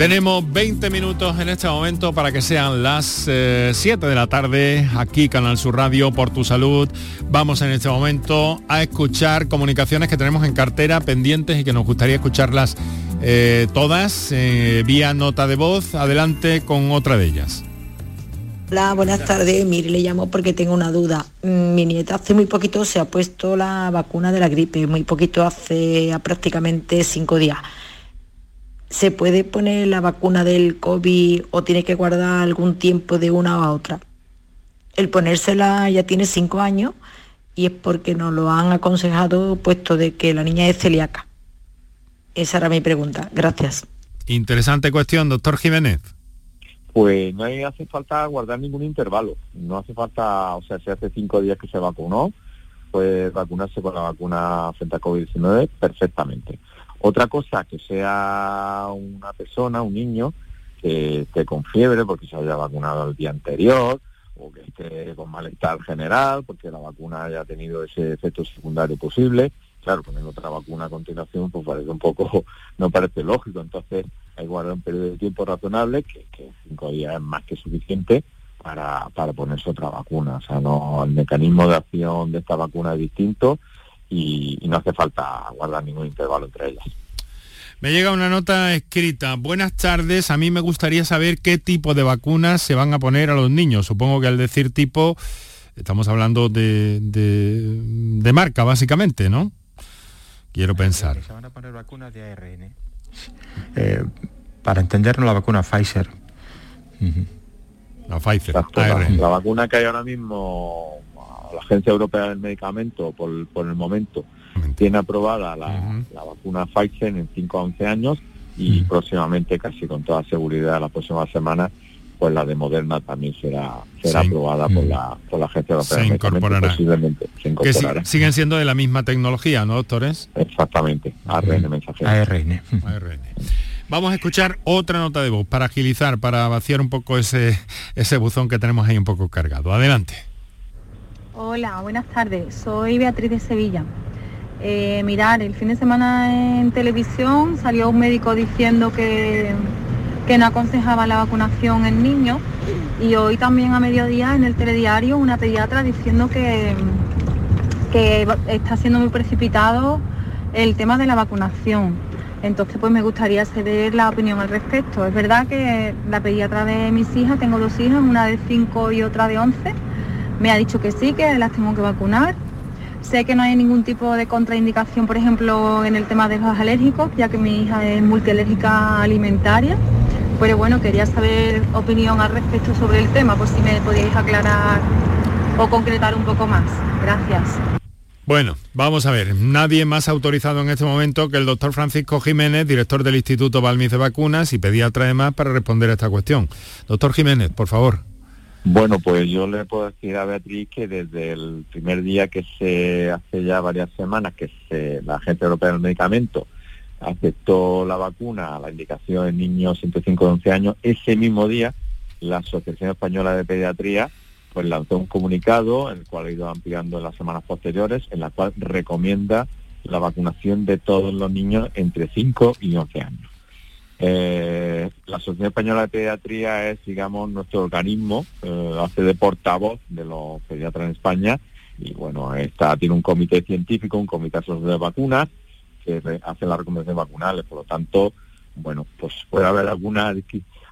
Tenemos 20 minutos en este momento para que sean las 7 eh, de la tarde, aquí Canal Sur Radio, por tu salud. Vamos en este momento a escuchar comunicaciones que tenemos en cartera pendientes y que nos gustaría escucharlas eh, todas eh, vía nota de voz. Adelante con otra de ellas. Hola, buenas tardes. Mire, le llamo porque tengo una duda. Mm, mi nieta hace muy poquito se ha puesto la vacuna de la gripe, muy poquito hace prácticamente cinco días ¿Se puede poner la vacuna del COVID o tiene que guardar algún tiempo de una a otra? El ponérsela ya tiene cinco años y es porque nos lo han aconsejado puesto de que la niña es celíaca. Esa era mi pregunta. Gracias. Interesante cuestión, doctor Jiménez. Pues no hace falta guardar ningún intervalo. No hace falta, o sea, si hace cinco días que se vacunó, pues vacunarse con la vacuna frente a COVID-19 perfectamente. Otra cosa, que sea una persona, un niño, que esté con fiebre porque se haya vacunado el día anterior, o que esté con malestar general porque la vacuna haya tenido ese efecto secundario posible. Claro, poner otra vacuna a continuación pues parece un poco, no parece lógico, entonces hay que guardar un periodo de tiempo razonable, que, cinco días es más que suficiente para, para ponerse otra vacuna. O sea, no, el mecanismo de acción de esta vacuna es distinto y, no hace falta guardar ningún intervalo entre ellas. Me llega una nota escrita. Buenas tardes. A mí me gustaría saber qué tipo de vacunas se van a poner a los niños. Supongo que al decir tipo, estamos hablando de, de, marca, básicamente, ¿no? Quiero pensar. Se van a poner vacunas de ARN. Eh, para entendernos, la vacuna Pfizer. La Pfizer. la, vacuna que hay ahora mismo la Agencia Europea del Medicamento, por, el momento, tiene aprobada la, vacuna Pfizer en 5 a 11 años y próximamente, casi con toda seguridad, la próxima semana, pues la de Moderna también será será aprobada por la por la Agencia Europea del Medicamento. Posiblemente se incorporará. siguen siendo de la misma tecnología, ¿no, doctores? Exactamente, ARN mensajero. ARN. ARN. Vamos a escuchar otra nota de voz para agilizar, para vaciar un poco ese, ese buzón que tenemos ahí un poco cargado. Adelante. Hola, buenas tardes. Soy Beatriz de Sevilla. Eh, mirar, el fin de semana en televisión salió un médico diciendo que, que no aconsejaba la vacunación en niños y hoy también a mediodía en el telediario una pediatra diciendo que, que está siendo muy precipitado el tema de la vacunación. Entonces pues me gustaría saber la opinión al respecto. Es verdad que la pediatra de mis hijas, tengo dos hijas, una de 5 y otra de 11, me ha dicho que sí, que las tengo que vacunar. Sé que no hay ningún tipo de contraindicación, por ejemplo, en el tema de los alérgicos, ya que mi hija es multialérgica alimentaria. Pero bueno, quería saber opinión al respecto sobre el tema, por si me podíais aclarar o concretar un poco más. Gracias. Bueno, vamos a ver, nadie más autorizado en este momento que el doctor Francisco Jiménez, director del Instituto Balmis de Vacunas y pediatra además para responder a esta cuestión. Doctor Jiménez, por favor. Bueno, pues yo le puedo decir a Beatriz que desde el primer día que se hace ya varias semanas que se, la Agencia Europea del Medicamento aceptó la vacuna, la indicación en niños entre 5 y 11 años, ese mismo día la Asociación Española de Pediatría pues lanzó un comunicado, el cual ha ido ampliando en las semanas posteriores, en la cual recomienda la vacunación de todos los niños entre 5 y 11 años. Eh, la Asociación Española de Pediatría es, digamos, nuestro organismo, eh, hace de portavoz de los pediatras en España y bueno, está, tiene un comité científico, un comité de vacunas, que hace las recomendaciones vacunales, por lo tanto, bueno, pues puede haber algunas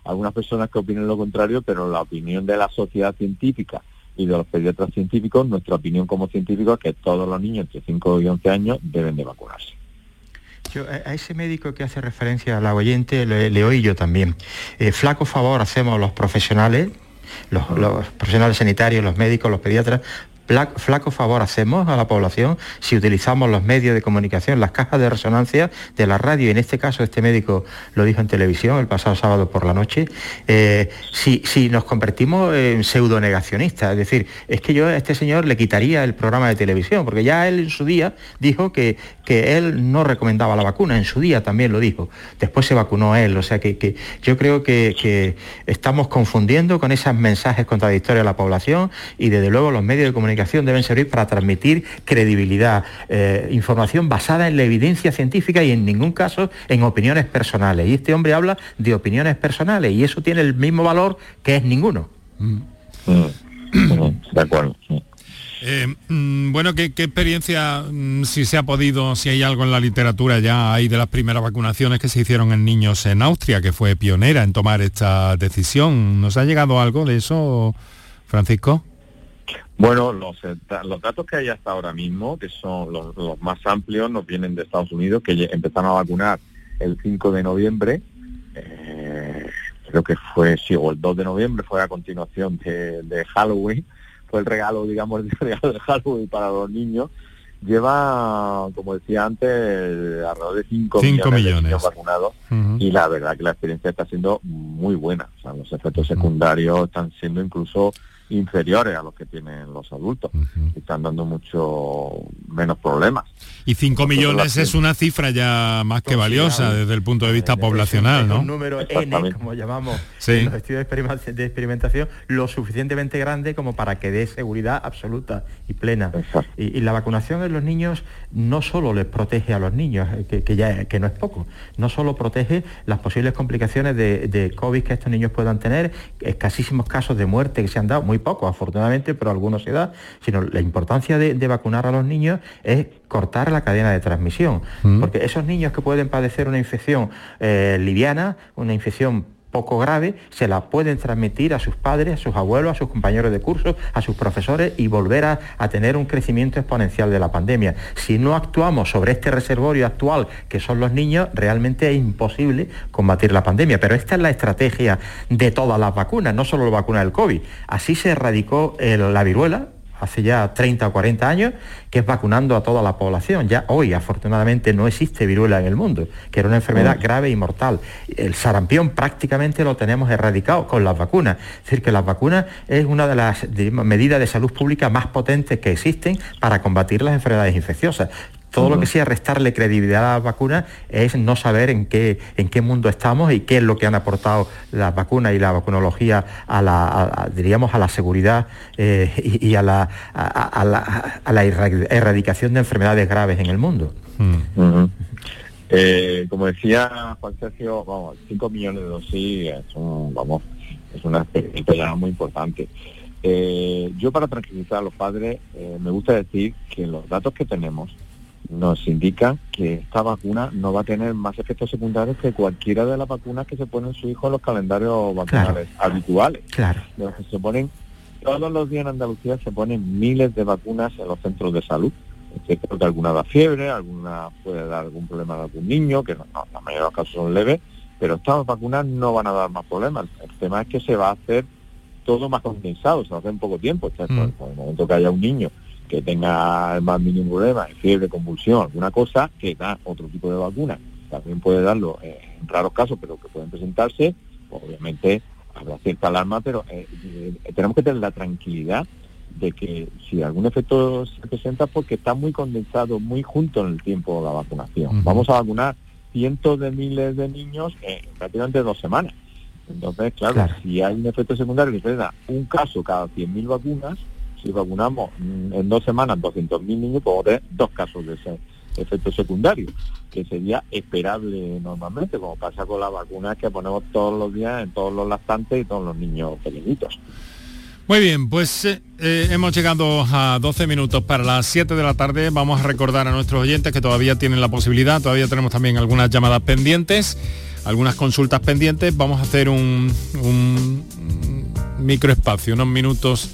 algunas personas que opinen lo contrario, pero la opinión de la sociedad científica y de los pediatras científicos, nuestra opinión como científicos es que todos los niños entre 5 y 11 años deben de vacunarse. A ese médico que hace referencia a la oyente le, oí yo también. Eh, flaco favor hacemos los profesionales, los, profesionales sanitarios, los médicos, los pediatras, flaco favor hacemos a la población si utilizamos los medios de comunicación, las cajas de resonancia de la radio, y en este caso este médico lo dijo en televisión el pasado sábado por la noche, eh, si, si, nos convertimos en pseudonegacionistas, es decir, es que yo a este señor le quitaría el programa de televisión, porque ya él en su día dijo que, que él no recomendaba la vacuna, en su día también lo dijo, después se vacunó él, o sea que, que yo creo que, que estamos confundiendo con esos mensajes contradictorios a la población y desde luego los medios de comunicación deben servir para transmitir credibilidad, eh, información basada en la evidencia científica y en ningún caso en opiniones personales. Y este hombre habla de opiniones personales y eso tiene el mismo valor que es ninguno. Mm. De acuerdo. Eh, mm, bueno, ¿qué, experiencia, mm, si se ha podido, si hay algo en la literatura ya hay de las primeras vacunaciones que se hicieron en niños en Austria, que fue pionera en tomar esta decisión? ¿Nos ha llegado algo de eso, Francisco? Bueno, los, eh, los datos que hay hasta ahora mismo, que son los, más amplios, nos vienen de Estados Unidos, que empezaron a vacunar el 5 de noviembre, eh, creo que fue, sí, o el 2 de noviembre, fue a continuación de, Halloween, fue el regalo, digamos, el regalo de Halloween para los niños. Lleva, como decía antes, alrededor de 5, millones, de niños vacunados y la verdad que la experiencia está siendo muy buena. O sea, los efectos secundarios están siendo incluso inferiores a los que tienen los adultos. Están dando mucho menos problemlos. Y 5 millones es una cifra ya más que valiosa desde el punto de vista poblacional, ¿no? Un número N, como llamamos en los estudios de experimentación, lo suficientemente grande como para que dé seguridad absoluta y plena. Y, la vacunación en los niños no solo les protege a los niños, eh, que, ya que no es poco, no solo protege las posibles complicaciones de, COVID que estos niños puedan tener, escasísimos casos de muerte que se han dado, muy pocos afortunadamente, pero algunos se da, sino la importancia de, de vacunar a los niños es cortar la cadena de transmisión. Mm. Porque esos niños que pueden padecer una infección eh, liviana, una infección poco grave, se la pueden transmitir a sus padres, a sus abuelos, a sus compañeros de curso, a sus profesores y volver a, tener un crecimiento exponencial de la pandemia. Si no actuamos sobre este reservorio actual, que son los niños, realmente es imposible combatir la pandemia. Pero esta es la estrategia de todas las vacunas, no solo la vacuna del COVID. Así se erradicó la viruela, hace ya 30 o 40 años, que es vacunando a toda la población. Ya hoy, afortunadamente, no existe viruela en el mundo, que era una enfermedad grave y mortal. El sarampión prácticamente lo tenemos erradicado con las vacunas. Es decir, que las vacunas es una de las medidas de salud pública más potentes que existen para combatir las enfermedades infecciosas. Todo lo que sea restarle credibilidad a las vacunas es no saber en qué, en qué mundo estamos y qué es lo que han aportado las vacunas y la vacunología a la, diríamos, a la seguridad eh, y, a, la, a, la, erradicación de enfermedades graves en el mundo. Mm. Eh, como decía Juan Sergio, vamos, 5 millones de dosis es, vamos, es una experiencia muy importante. Eh, yo para tranquilizar a los padres me gusta decir que los datos que tenemos nos indica que esta vacuna no va a tener más efectos secundarios que cualquiera de las vacunas que se ponen su hijo en los calendarios vacunales habituales. Claro. se ponen todos los días en Andalucía se ponen miles de vacunas en los centros de salud. que alguna da fiebre, alguna puede dar algún problema de algún niño, que no, la mayoría de los casos son leves, pero estas vacunas no van a dar más problemas. El tema es que se va a hacer todo más condensado, se va a hacer en poco tiempo. Mm. En el momento que haya un niño que tenga el más mínimo problema, fiebre, convulsión, alguna cosa, que da otro tipo de vacuna. También puede darlo en raros casos, pero que pueden presentarse. Obviamente habrá cierta alarma, pero eh, eh, tenemos que tener la tranquilidad de que si algún efecto se presenta, porque está muy condensado, muy junto en el tiempo de la vacunación. Vamos a vacunar cientos de miles de niños en prácticamente dos semanas. Entonces, claro, si hay un efecto secundario que se da un caso cada 100.000 vacunas, si vacunamos en dos semanas 200.000 niños, podemos tener dos casos de ese efecto secundario, que sería esperable normalmente, como pasa con las vacunas que ponemos todos los días en todos los lactantes y todos los niños pequeñitos. Muy bien, pues eh, eh, hemos llegado a 12 minutos para las 7 de la tarde. Vamos a recordar a nuestros oyentes que todavía tienen la posibilidad, todavía tenemos también algunas llamadas pendientes, algunas consultas pendientes. Vamos a hacer un, un microespacio, unos minutos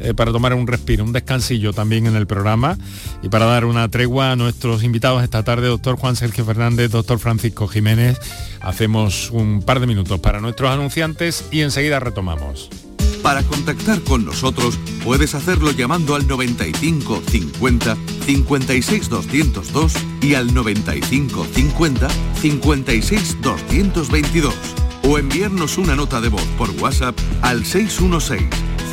eh, para tomar un respiro, un descansillo también en el programa y para dar una tregua a nuestros invitados esta tarde, doctor Juan Sergio Fernández, doctor Francisco Jiménez. Hacemos un par de minutos para nuestros anunciantes y enseguida retomamos. Para contactar con nosotros puedes hacerlo llamando al 95 50 56 202 y al 95 50 56 222 o enviarnos una nota de voz por WhatsApp al 616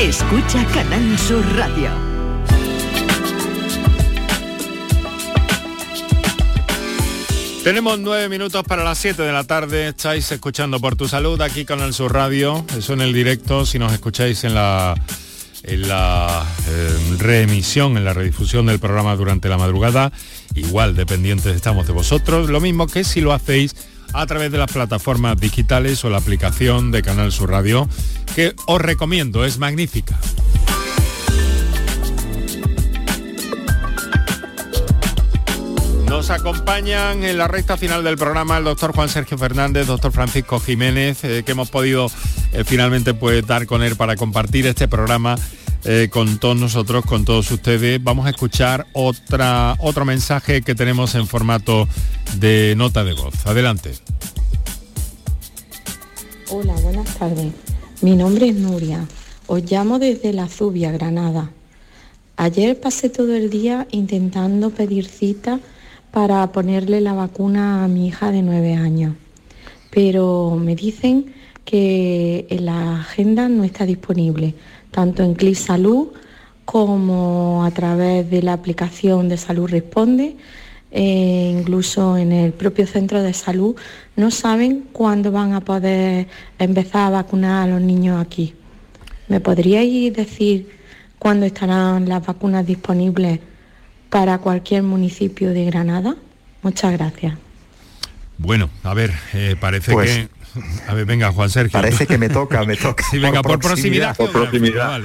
Escucha Canal Sur Radio. Tenemos nueve minutos para las 7 de la tarde. Estáis escuchando por tu salud aquí con el Sur Radio. Eso en el directo. Si nos escucháis en la en la eh, reemisión, en la redifusión del programa durante la madrugada, igual dependientes estamos de vosotros. Lo mismo que si lo hacéis a través de las plataformas digitales o la aplicación de Canal Sur Radio, que os recomiendo, es magnífica. Nos acompañan en la recta final del programa el doctor Juan Sergio Fernández, doctor Francisco Jiménez, eh, que hemos podido eh, finalmente pues, dar con él para compartir este programa eh, con todos nosotros, con todos ustedes. Vamos a escuchar otra, otro mensaje que tenemos en formato de nota de voz. Adelante. Hola, buenas tardes. Mi nombre es Nuria. Os llamo desde La Zubia, Granada. Ayer pasé todo el día intentando pedir cita para ponerle la vacuna a mi hija de nueve años, pero me dicen que la agenda no está disponible tanto en CLIS Salud como a través de la aplicación de Salud Responde, eh, incluso en el propio centro de salud, no saben cuándo van a poder empezar a vacunar a los niños aquí. ¿Me podríais decir cuándo estarán las vacunas disponibles para cualquier municipio de Granada? Muchas gracias. Bueno, a ver, eh, parece pues que a ver, venga, Juan Sergio. Parece que me toca, me toca. Sí, venga, por, proximidad. Por proximidad.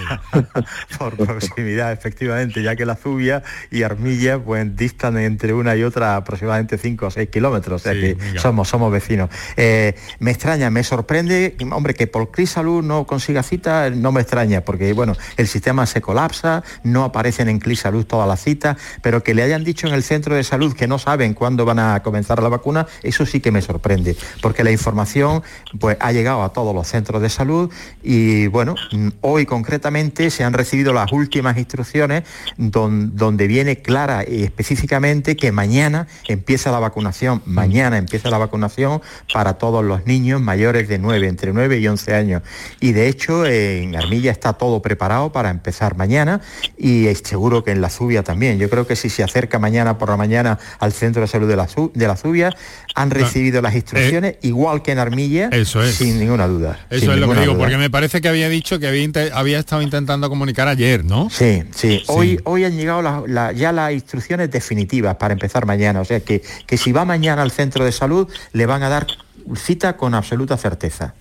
por proximidad, efectivamente, ya que la Zubia y Armilla pues distan entre una y otra aproximadamente 5 o 6 kilómetros, o sea que somos, somos vecinos. Eh, me extraña, me sorprende, hombre, que por Cris Salud no consiga cita, no me extraña, porque bueno, el sistema se colapsa, no aparecen en Cris Salud todas las citas, pero que le hayan dicho en el centro de salud que no saben cuándo van a comenzar la vacuna, eso sí que me sorprende, porque la información pues ha llegado a todos los centros de salud y bueno, mm, hoy concretamente se han recibido las últimas instrucciones donde viene clara y específicamente que mañana empieza la vacunación, mañana empieza la vacunación para todos los niños mayores de 9, entre 9 y 11 años. Y de hecho en Armilla está todo preparado para empezar mañana y seguro que en la Zubia también. Yo creo que si se acerca mañana por la mañana al centro de salud de la, de la Zubia, han recibido las instrucciones eh, igual que en Armilla, eso es. sin ninguna duda. Eso es lo que digo, porque me parece que había dicho que había, había estado intentando comunicar ayer, ¿no? Sí, sí. Hoy, hoy han llegado ya las instrucciones definitivas para empezar mañana. O sea que, que si va mañana al centro de salud, le van a dar cita con absoluta certeza.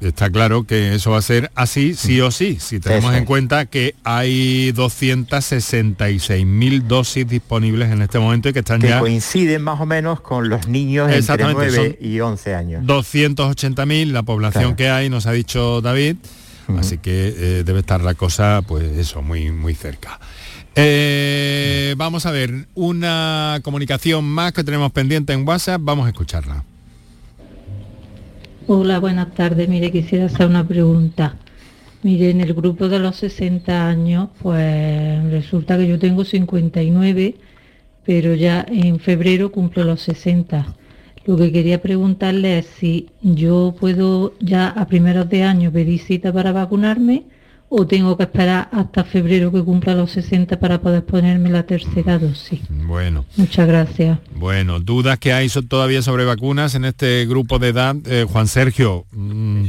Está claro que eso va a ser así, sí o sí, si tenemos en cuenta que hay 266.000 dosis disponibles en este momento y que están ya... coinciden más o menos con los niños entre 9 y 11 años. 280.000, la población que hay, nos ha dicho David, así que eh, debe estar la cosa, pues eso, muy, muy cerca. Eh, vamos a ver, una comunicación más que tenemos pendiente en WhatsApp, vamos a escucharla. Hola, buenas tardes. Mire, quisiera hacer una pregunta. Mire, en el grupo de los 60 años, pues resulta que yo tengo 59, pero ya en febrero cumplo los 60. Lo que quería preguntarle es si yo puedo ya a primeros de año pedir cita para vacunarme o tengo que esperar hasta febrero que cumpla los 60 para poder ponerme la tercera dosis. Bueno. Muchas gracias. Bueno, dudas que hay todavía sobre vacunas en este grupo de edad. Eh, Juan Sergio, mm,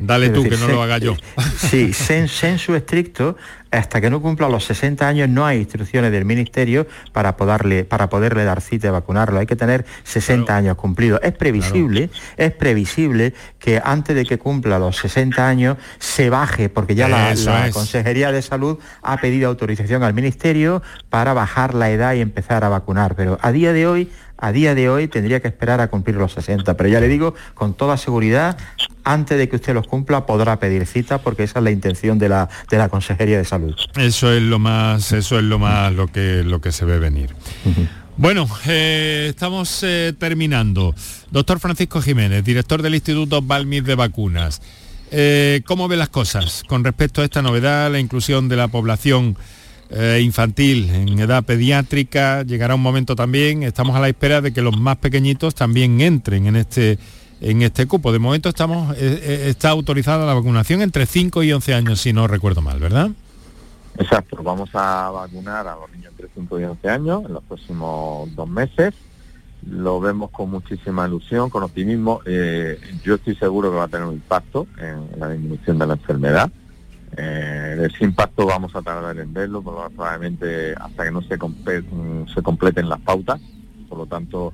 Dale tú, que no lo haga yo. Sí, censo estricto, hasta que no cumpla los 60 años no hay instrucciones del Ministerio para poderle, para poderle dar cita y vacunarlo. Hay que tener 60 años cumplidos. Es previsible, es previsible que antes de que cumpla los 60 años se baje, porque ya la, Consejería de Salud ha pedido autorización al Ministerio para bajar la edad y empezar a vacunar. Pero a día de hoy a día de hoy tendría que esperar a cumplir los 60, pero ya le digo, con toda seguridad, antes de que usted los cumpla podrá pedir cita porque esa es la intención de la, de la Consejería de Salud. Eso es lo más, eso es lo más lo que, lo que se ve venir. Bueno, eh, estamos eh, terminando. Doctor Francisco Jiménez, director del Instituto Balmis de Vacunas. Eh, ¿Cómo ve las cosas con respecto a esta novedad, la inclusión de la población eh, infantil, en edad pediátrica, llegará un momento también, estamos a la espera de que los más pequeñitos también entren en este en este cupo. De momento estamos eh, eh, está autorizada la vacunación entre 5 y 11 años, si no recuerdo mal, ¿verdad? Exacto, vamos a vacunar a los niños entre 5 y 11 años en los próximos dos meses. Lo vemos con muchísima ilusión, con optimismo. yo estoy seguro que va a tener un impacto en la disminución de la enfermedad. Eh, ese impacto vamos a tardar en verlo, probablemente hasta que no se, se completen las pautas. Por lo tanto,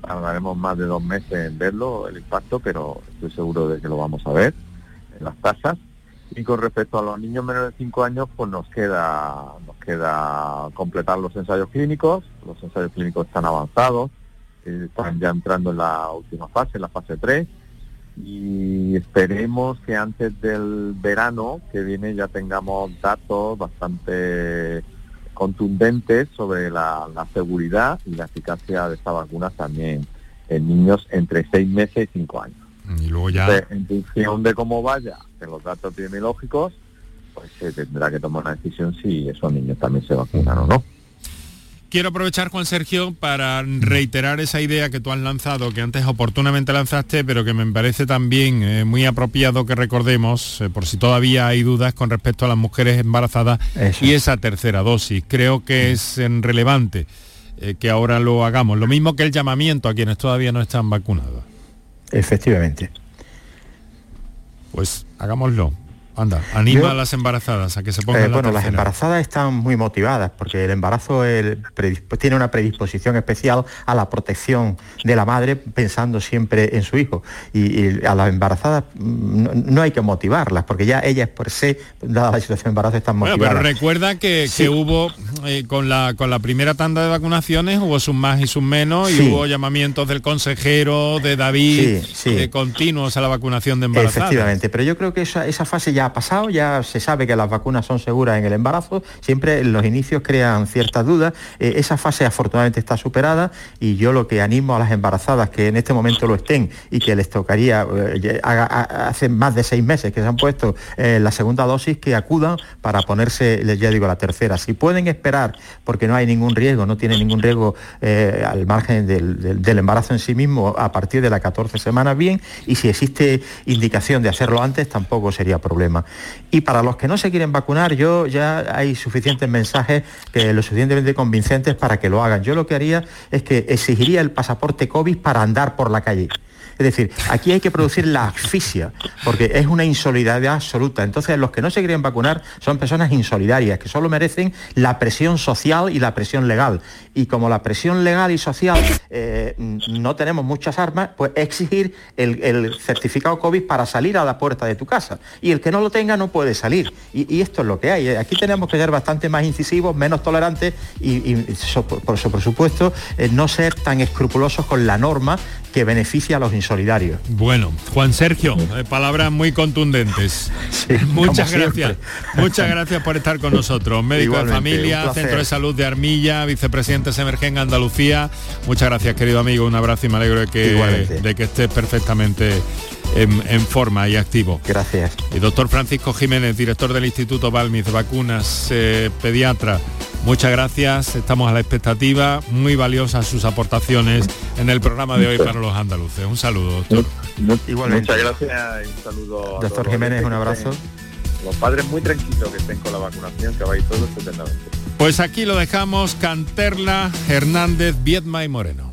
tardaremos más de dos meses en verlo, el impacto, pero estoy seguro de que lo vamos a ver en las tasas. Y con respecto a los niños menores de 5 años, pues nos queda, nos queda completar los ensayos clínicos. Los ensayos clínicos están avanzados, eh, están ya entrando en la última fase, en la fase 3 y esperemos que antes del verano que viene ya tengamos datos bastante contundentes sobre la, seguridad y la eficacia de esta vacuna también en niños entre seis meses y cinco años. Y luego ya... en función de cómo vaya en los datos epidemiológicos, pues se tendrá que tomar una decisión si esos niños también se vacunan o no. Quiero aprovechar, Juan Sergio, para reiterar esa idea que tú has lanzado, que antes oportunamente lanzaste, pero que me parece también eh, muy apropiado que recordemos, eh, por si todavía hay dudas con respecto a las mujeres embarazadas y esa tercera dosis. Creo que es relevante eh, que ahora lo hagamos. Lo mismo que el llamamiento a quienes todavía no están vacunados. Efectivamente. Pues hagámoslo. Anda, anima a las embarazadas a que se pongan eh, Bueno, las embarazadas están muy motivadas porque el embarazo tiene una predisposición especial a la protección de la madre pensando siempre en su hijo. Y, a las embarazadas mm, no, hay que motivarlas porque ya ellas por sí, dada la situación de embarazo, están motivadas. pero recuerda que, hubo, eh, con, la, con la primera tanda de vacunaciones, hubo sus más y sus menos y hubo llamamientos del consejero, de David, sí, continuos a la vacunación de embarazadas. Efectivamente, pero yo creo que esa, esa fase ya pasado, ya se sabe que las vacunas son seguras en el embarazo, siempre los inicios crean ciertas dudas, eh, esa fase afortunadamente está superada y yo lo que animo a las embarazadas que en este momento lo estén y que les tocaría, eh, hace más de seis meses que se han puesto eh, la segunda dosis, que acudan para ponerse, ya digo, la tercera. Si pueden esperar, porque no hay ningún riesgo, no tiene ningún riesgo al margen del, embarazo en sí mismo a partir de las 14 semanas, bien, y si existe indicación de hacerlo antes, tampoco sería problema. Y para los que no se quieren vacunar, yo ya hay suficientes mensajes que lo suficientemente convincentes para que lo hagan. Yo lo que haría es que exigiría el pasaporte COVID para andar por la calle. Es decir, aquí hay que producir la asfixia, porque es una insolidaridad absoluta. Entonces, los que no se quieren vacunar son personas insolidarias, que solo merecen la presión social y la presión legal. Y como la presión legal y social eh, no tenemos muchas armas, pues exigir el, certificado COVID para salir a la puerta de tu casa. Y el que no lo tenga no puede salir. Y, esto es lo que hay. Aquí tenemos que ser bastante más incisivos, menos tolerantes y, por, supuesto, eh, no ser tan escrupulosos con la norma que beneficia a los insolidarios. Bueno, Juan Sergio, eh, palabras muy contundentes. muchas gracias. Muchas gracias por estar con nosotros. Médico de familia, Centro de Salud de Armilla, vicepresidente Semergen Andalucía. Muchas gracias, querido amigo. Un abrazo y me alegro de que, de que estés perfectamente en, forma y activo. Gracias. Y doctor Francisco Jiménez, director del Instituto Balmis de Vacunas, eh, pediatra. Muchas gracias, estamos a la expectativa, muy valiosas sus aportaciones en el programa de hoy para los andaluces. Un saludo, doctor. Igualmente. Muchas gracias y un saludo. Doctor Jiménez, un abrazo. Los padres muy tranquilos que estén con la vacunación, que vais todos estupendamente. Pues aquí lo dejamos, Canterla, Hernández, Viedma y Moreno.